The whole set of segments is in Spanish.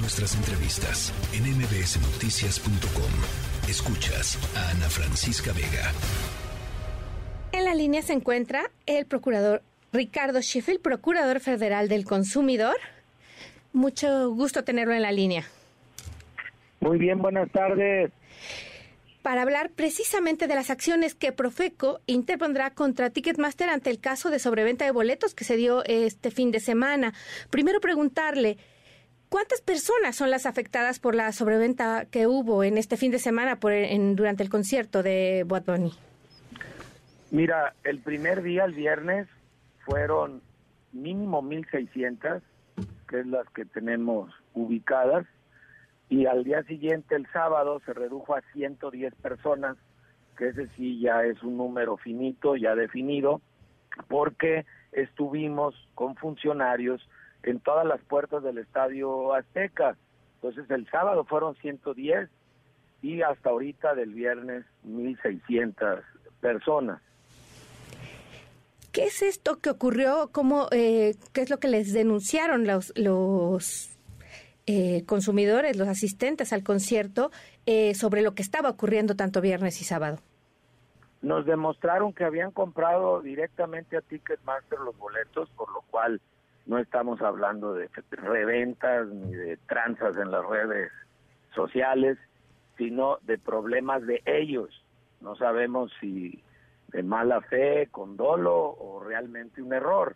Nuestras entrevistas en mbsnoticias.com. Escuchas a Ana Francisca Vega. En la línea se encuentra el procurador Ricardo Sheffield, procurador federal del consumidor. Mucho gusto tenerlo en la línea. Muy bien, buenas tardes. Para hablar precisamente de las acciones que Profeco interpondrá contra Ticketmaster ante el caso de sobreventa de boletos que se dio este fin de semana. Primero preguntarle, ¿cuántas personas son las afectadas por la sobreventa que hubo en este fin de semana por, en, durante el concierto de Bad? Mira, el primer día, el viernes, fueron mínimo 1.600, que es las que tenemos ubicadas, y al día siguiente, el sábado, se redujo a 110 personas, que ese sí ya es un número finito, ya definido, porque estuvimos con funcionarios en todas las puertas del Estadio Azteca. Entonces el sábado fueron 110 y hasta ahorita del viernes 1.600 personas. ¿Qué es esto que ocurrió? ¿Cómo, eh, ¿Qué es lo que les denunciaron los, los eh, consumidores, los asistentes al concierto, eh, sobre lo que estaba ocurriendo tanto viernes y sábado? Nos demostraron que habían comprado directamente a Ticketmaster los boletos, por lo cual no estamos hablando de reventas ni de tranzas en las redes sociales, sino de problemas de ellos. No sabemos si de mala fe, con dolo o realmente un error.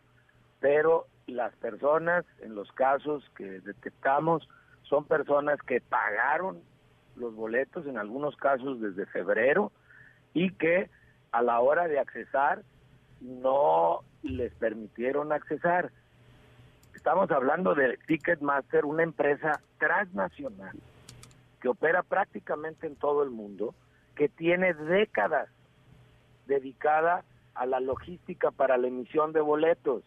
Pero las personas, en los casos que detectamos, son personas que pagaron los boletos, en algunos casos desde febrero, y que a la hora de accesar no les permitieron accesar. Estamos hablando de Ticketmaster, una empresa transnacional que opera prácticamente en todo el mundo, que tiene décadas dedicada a la logística para la emisión de boletos.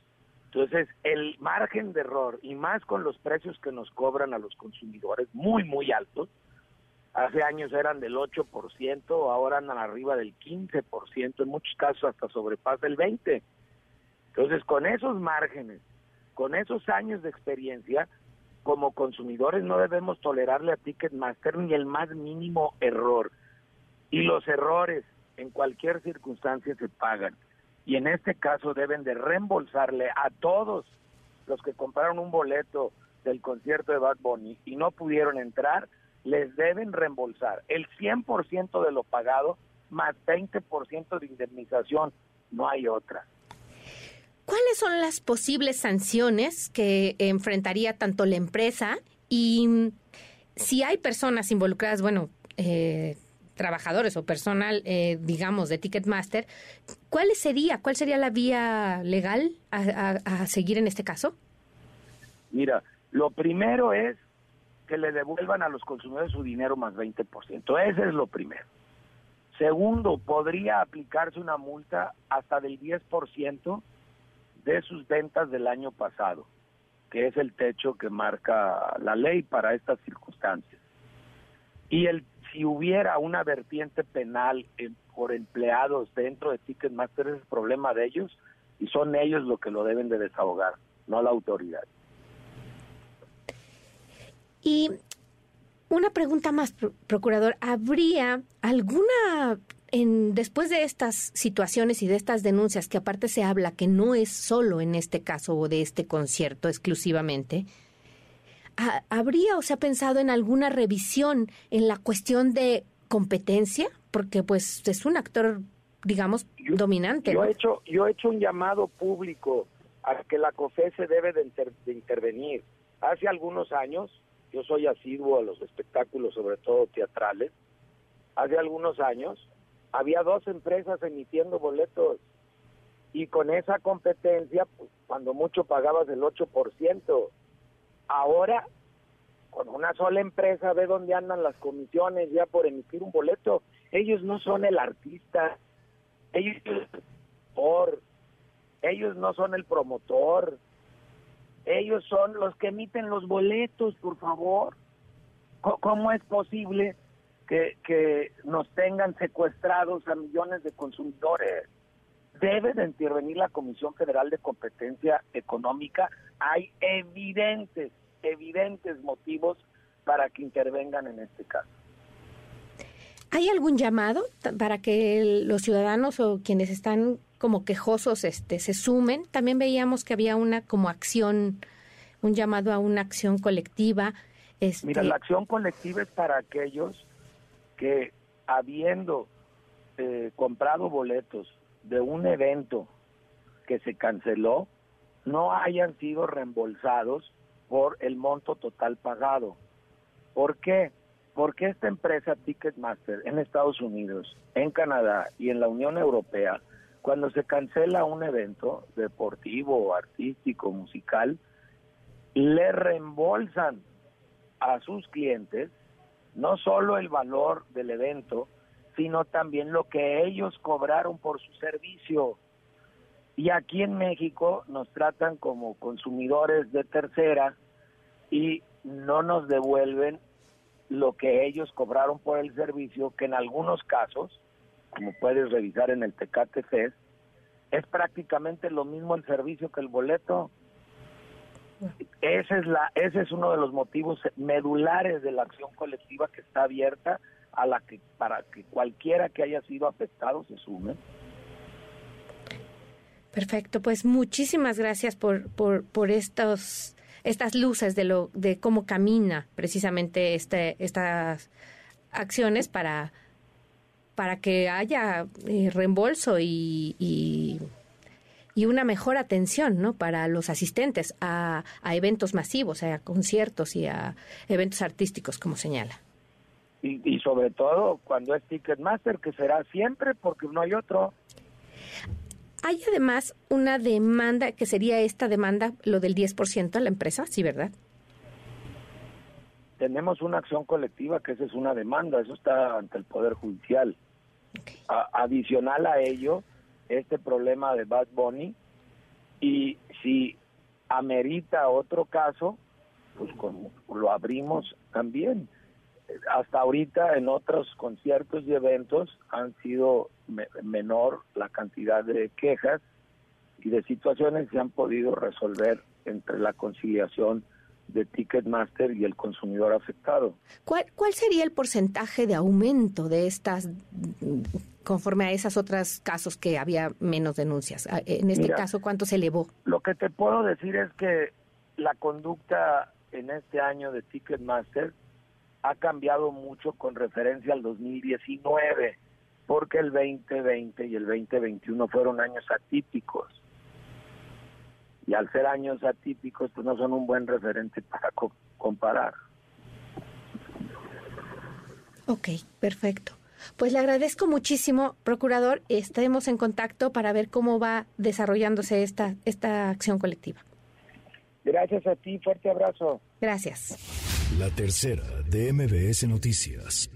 Entonces, el margen de error, y más con los precios que nos cobran a los consumidores, muy, muy altos, hace años eran del 8%, ahora andan arriba del 15%, en muchos casos hasta sobrepasa el 20%. Entonces, con esos márgenes, con esos años de experiencia, como consumidores no debemos tolerarle a Ticketmaster ni el más mínimo error. Y los errores en cualquier circunstancia se pagan. Y en este caso deben de reembolsarle a todos los que compraron un boleto del concierto de Bad Bunny y no pudieron entrar, les deben reembolsar el 100% de lo pagado más 20% de indemnización. No hay otra. ¿Cuáles son las posibles sanciones que enfrentaría tanto la empresa y si hay personas involucradas, bueno, eh, trabajadores o personal, eh, digamos, de Ticketmaster, ¿cuál sería, cuál sería la vía legal a, seguir en este caso? Mira, lo primero es que le devuelvan a los consumidores su dinero más 20%. Ese es lo primero. Segundo, podría aplicarse una multa hasta del 10% de sus ventas del año pasado, que es el techo que marca la ley para estas circunstancias. Y el si hubiera una vertiente penal por empleados dentro de Ticketmaster, es el problema de ellos y son ellos los que lo deben de desahogar, no la autoridad. Y una pregunta más, procurador, ¿habría alguna en, después de estas situaciones y de estas denuncias, que aparte se habla que no es solo en este caso o de este concierto exclusivamente, ¿habría o se ha pensado en alguna revisión en la cuestión de competencia? Porque pues es un actor, digamos, dominante. Yo, he hecho, yo he hecho un llamado público a que la COFE se debe de, de intervenir. Hace algunos años, yo soy asiduo a los espectáculos, sobre todo teatrales, hace algunos años había dos empresas emitiendo boletos. Y con esa competencia, pues, cuando mucho pagabas el 8%, Ahora, con una sola empresa, ve dónde andan las comisiones ya por emitir un boleto. Ellos no son el artista, ellos por, ellos no son el promotor, ellos son los que emiten los boletos, por favor. ¿Cómo es posible que, que nos tengan secuestrados a millones de consumidores? Debe de intervenir la Comisión Federal de Competencia Económica. Hay evidentes, evidentes motivos para que intervengan en este caso. ¿Hay algún llamado para que los ciudadanos o quienes están como quejosos este, se sumen? También veíamos que había una como acción, un llamado a una acción colectiva. Este... Mira, la acción colectiva es para aquellos que habiendo eh, comprado boletos de un evento que se canceló, no hayan sido reembolsados por el monto total pagado. ¿Por qué? Porque esta empresa Ticketmaster en Estados Unidos, en Canadá y en la Unión Europea, cuando se cancela un evento deportivo, artístico, musical, le reembolsan a sus clientes no solo el valor del evento, sino también lo que ellos cobraron por su servicio. Y aquí en México nos tratan como consumidores de tercera y no nos devuelven lo que ellos cobraron por el servicio, que en algunos casos, como puedes revisar en el Tecate Fest, es prácticamente lo mismo el servicio que el boleto. Ese es, la, ese es uno de los motivos medulares de la acción colectiva que está abierta a la que para que cualquiera que haya sido afectado se sume. Perfecto, pues muchísimas gracias por, por, estos estas luces de lo de cómo camina precisamente este, estas acciones para para que haya eh, reembolso y, y, una mejor atención ¿no? para los asistentes a, a, eventos masivos, a conciertos y a eventos artísticos, como señala. Y, y sobre todo cuando es Ticketmaster, que será siempre porque no hay otro. Hay además una demanda, que sería esta demanda, lo del 10% a la empresa, ¿sí, verdad? Tenemos una acción colectiva que esa es una demanda, eso está ante el Poder Judicial. adicional a ello, este problema de Bad Bunny, y si amerita otro caso, pues como lo abrimos también. Hasta ahorita en otros conciertos y eventos han sido menor la cantidad de quejas y de situaciones que se han podido resolver entre la conciliación de Ticketmaster y el consumidor afectado. ¿Cuál, ¿Cuál sería el porcentaje de aumento de estas conforme a esos otros casos que había menos denuncias? Ah, en este caso, ¿cuánto se elevó? Lo que te puedo decir es que la conducta en este año de Ticketmaster ha cambiado mucho con referencia al 2019, porque el 2020 y el 2021 fueron años atípicos. Y al ser años atípicos, pues no son un buen referente para comparar. Ok, perfecto. Pues le agradezco muchísimo, procurador. Estaremos en contacto para ver cómo va desarrollándose esta, esta acción colectiva. Gracias a ti, fuerte abrazo. Gracias. La tercera de MBS Noticias.